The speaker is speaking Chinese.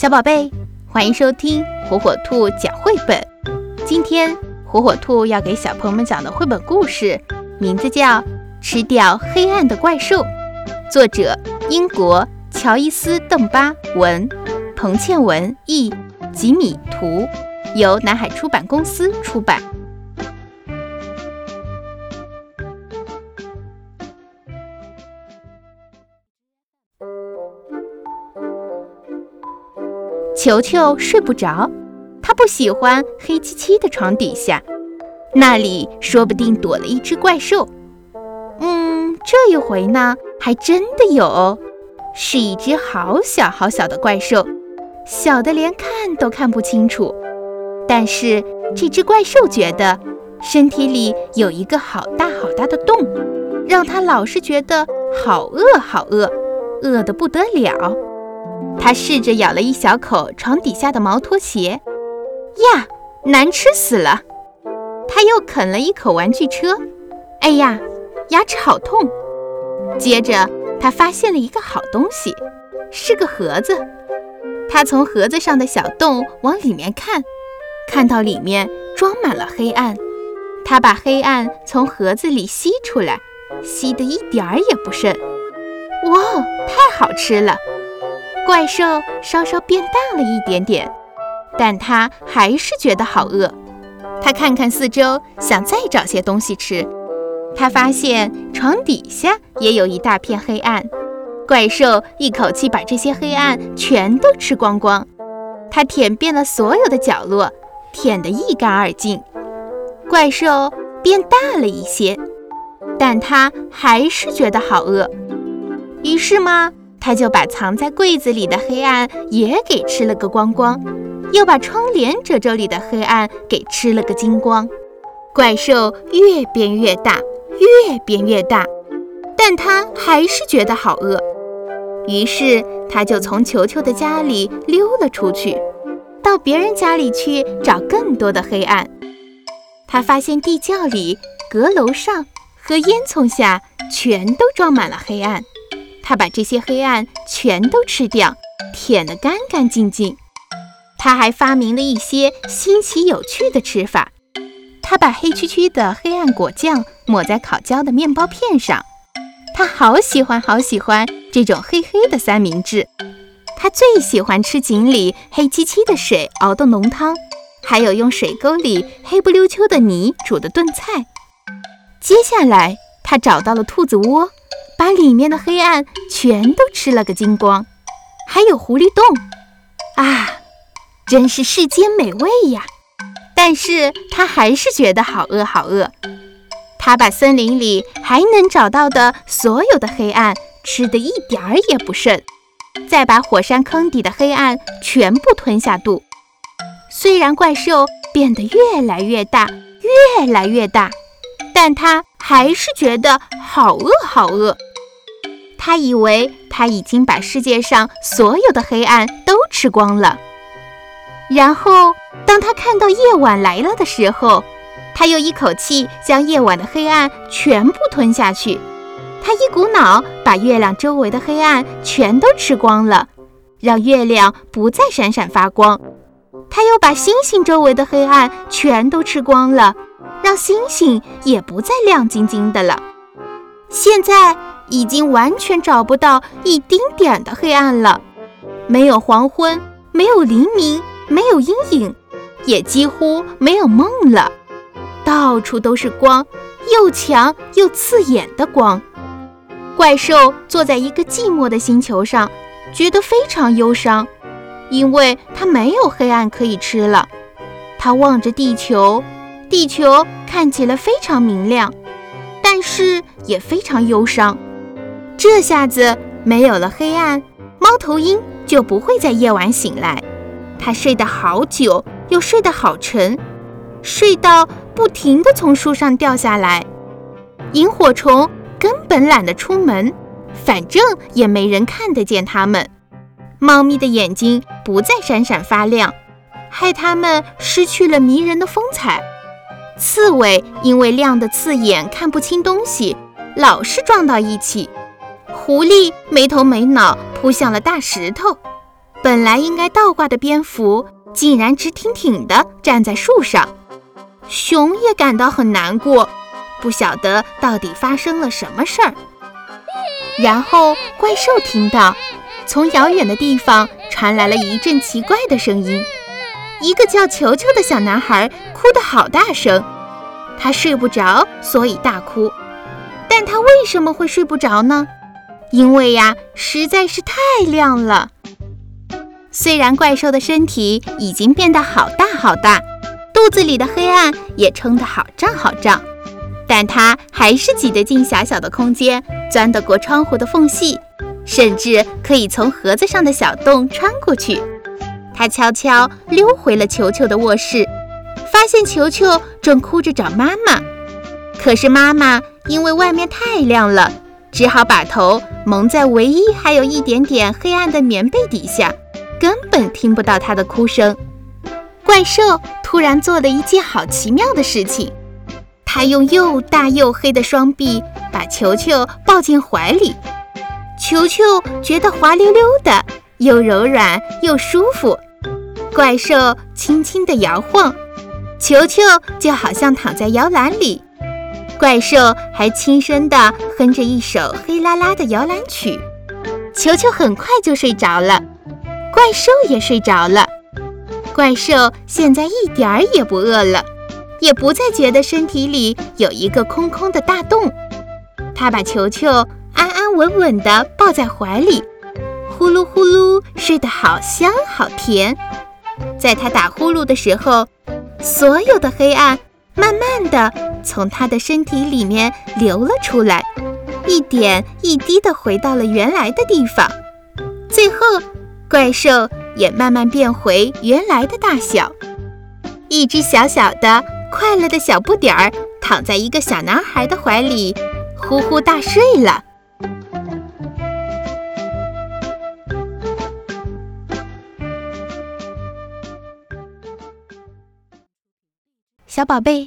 小宝贝，欢迎收听火火兔讲绘本。今天火火兔要给小朋友们讲的绘本故事，名字叫《吃掉黑暗的怪兽》，作者英国乔伊斯·邓巴文，彭倩文译，吉米图，由南海出版公司出版。球球睡不着，他不喜欢黑漆漆的床底下，那里说不定躲了一只怪兽。嗯，这一回呢，还真的有，是一只好小好小的怪兽，小的连看都看不清楚。但是这只怪兽觉得身体里有一个好大好大的洞，让它老是觉得好饿好饿，饿得不得了。他试着咬了一小口床底下的毛拖鞋，呀，难吃死了！他又啃了一口玩具车，哎呀，牙齿好痛！接着他发现了一个好东西，是个盒子。他从盒子上的小洞往里面看，看到里面装满了黑暗。他把黑暗从盒子里吸出来，吸得一点儿也不剩。哇，太好吃了！怪兽稍稍变大了一点点，但它还是觉得好饿。它看看四周，想再找些东西吃。它发现床底下也有一大片黑暗。怪兽一口气把这些黑暗全都吃光光。它舔遍了所有的角落，舔得一干二净。怪兽变大了一些，但它还是觉得好饿。于是嘛。他就把藏在柜子里的黑暗也给吃了个光光，又把窗帘褶皱里的黑暗给吃了个精光。怪兽越变越大，越变越大，但他还是觉得好饿。于是他就从球球的家里溜了出去，到别人家里去找更多的黑暗。他发现地窖里、阁楼上和烟囱下全都装满了黑暗。他把这些黑暗全都吃掉，舔得干干净净。他还发明了一些新奇有趣的吃法。他把黑黢黢的黑暗果酱抹在烤焦的面包片上。他好喜欢好喜欢这种黑黑的三明治。他最喜欢吃井里黑漆漆的水熬的浓汤，还有用水沟里黑不溜秋的泥煮的炖菜。接下来，他找到了兔子窝。把里面的黑暗全都吃了个精光，还有狐狸洞，啊，真是世间美味呀！但是他还是觉得好饿好饿。他把森林里还能找到的所有的黑暗吃得一点儿也不剩，再把火山坑底的黑暗全部吞下肚。虽然怪兽变得越来越大，越来越大，但他还是觉得好饿好饿。他以为他已经把世界上所有的黑暗都吃光了，然后当他看到夜晚来了的时候，他又一口气将夜晚的黑暗全部吞下去。他一股脑把月亮周围的黑暗全都吃光了，让月亮不再闪闪发光。他又把星星周围的黑暗全都吃光了，让星星也不再亮晶晶的了。现在。已经完全找不到一丁点的黑暗了，没有黄昏，没有黎明，没有阴影，也几乎没有梦了。到处都是光，又强又刺眼的光。怪兽坐在一个寂寞的星球上，觉得非常忧伤，因为它没有黑暗可以吃了。它望着地球，地球看起来非常明亮，但是也非常忧伤。这下子没有了黑暗，猫头鹰就不会在夜晚醒来。它睡得好久，又睡得好沉，睡到不停地从树上掉下来。萤火虫根本懒得出门，反正也没人看得见它们。猫咪的眼睛不再闪闪发亮，害它们失去了迷人的风采。刺猬因为亮得刺眼，看不清东西，老是撞到一起。狐狸没头没脑扑向了大石头，本来应该倒挂的蝙蝠竟然直挺挺地站在树上。熊也感到很难过，不晓得到底发生了什么事儿。然后怪兽听到，从遥远的地方传来了一阵奇怪的声音。一个叫球球的小男孩哭得好大声，他睡不着，所以大哭。但他为什么会睡不着呢？因为呀，实在是太亮了。虽然怪兽的身体已经变得好大好大，肚子里的黑暗也撑得好胀好胀，但它还是挤得进狭小的空间，钻得过窗户的缝隙，甚至可以从盒子上的小洞穿过去。它悄悄溜回了球球的卧室，发现球球正哭着找妈妈。可是妈妈因为外面太亮了，只好把头蒙在唯一还有一点点黑暗的棉被底下，根本听不到他的哭声。怪兽突然做了一件好奇妙的事情，他用又大又黑的双臂把球球抱进怀里，球球觉得滑溜溜的，又柔软又舒服。怪兽轻轻地摇晃，球球就好像躺在摇篮里。怪兽还轻声地哼着一首黑啦啦的摇篮曲，球球很快就睡着了，怪兽也睡着了。怪兽现在一点儿也不饿了，也不再觉得身体里有一个空空的大洞。他把球球安安稳稳地抱在怀里，呼噜呼噜睡得好香好甜。在他打呼噜的时候，所有的黑暗慢慢的从他的身体里面流了出来，一点一滴的回到了原来的地方。最后，怪兽也慢慢变回原来的大小，一只小小的快乐的小不点儿躺在一个小男孩的怀里，呼呼大睡了。小宝贝，